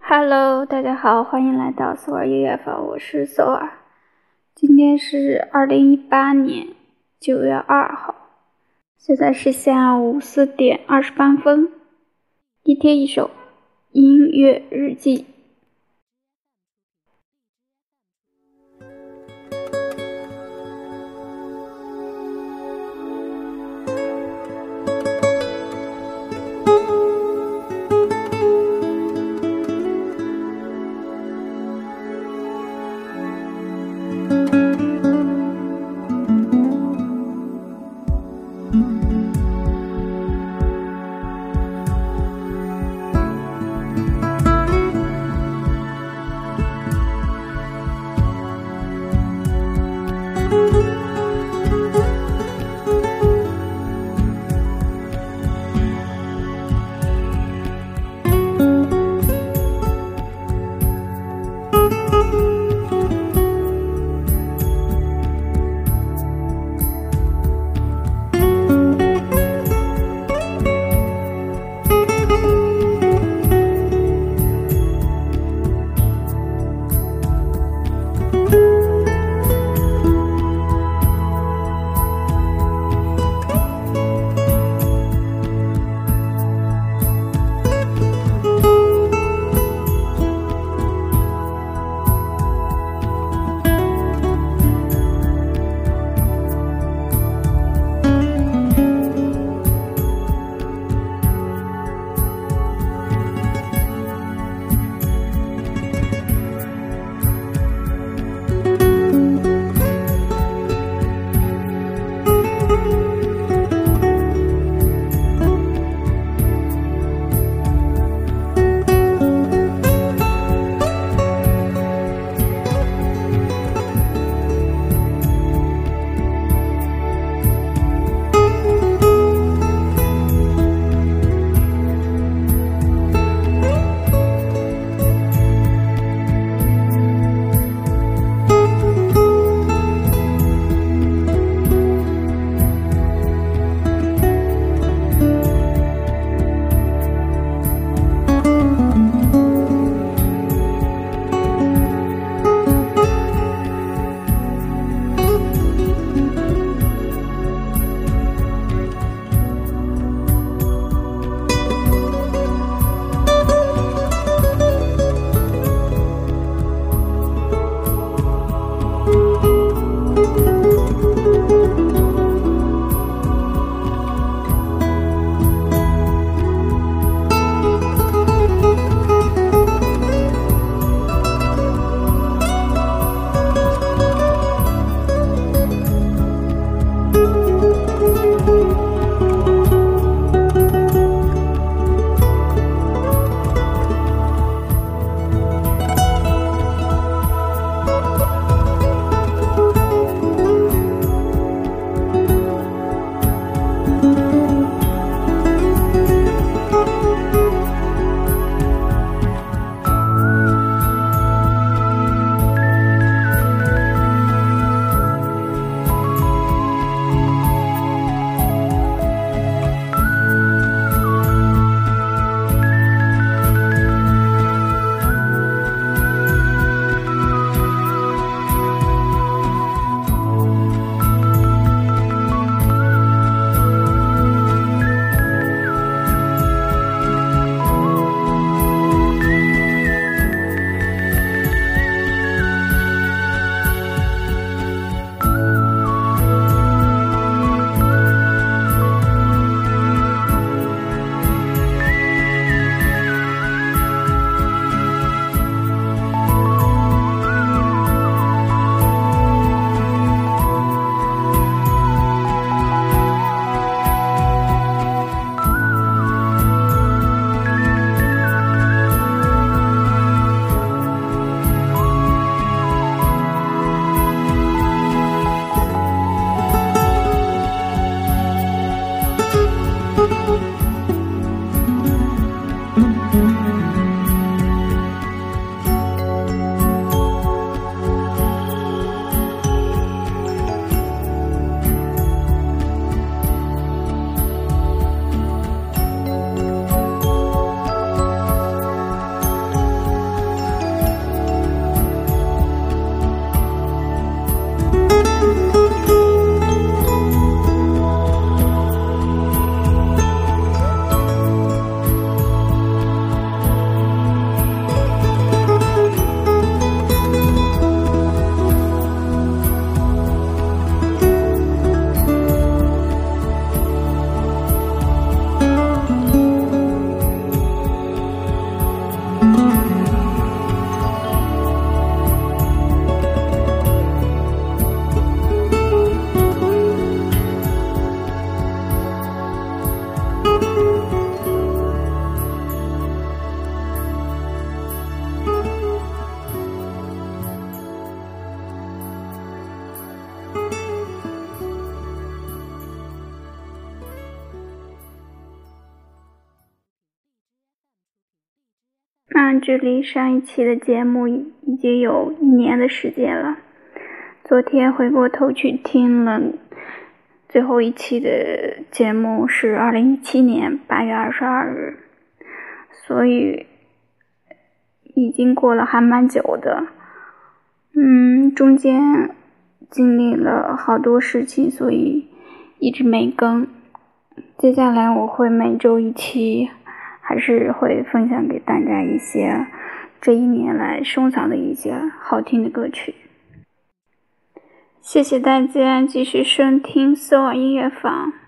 Hello，大家好，欢迎来到索尔音乐房，我是索尔。今天是二零一八年九月二号，现在是下午四点二十八分。一天一首音乐日记。距离上一期的节目已经有一年的时间了。昨天回过头去听了最后一期的节目，是二零一七年八月二十二日，所以已经过了还蛮久的。嗯，中间经历了好多事情，所以一直没更。接下来我会每周一期。还是会分享给大家一些这一年来收藏的一些好听的歌曲。谢谢大家继续收听搜网音乐坊。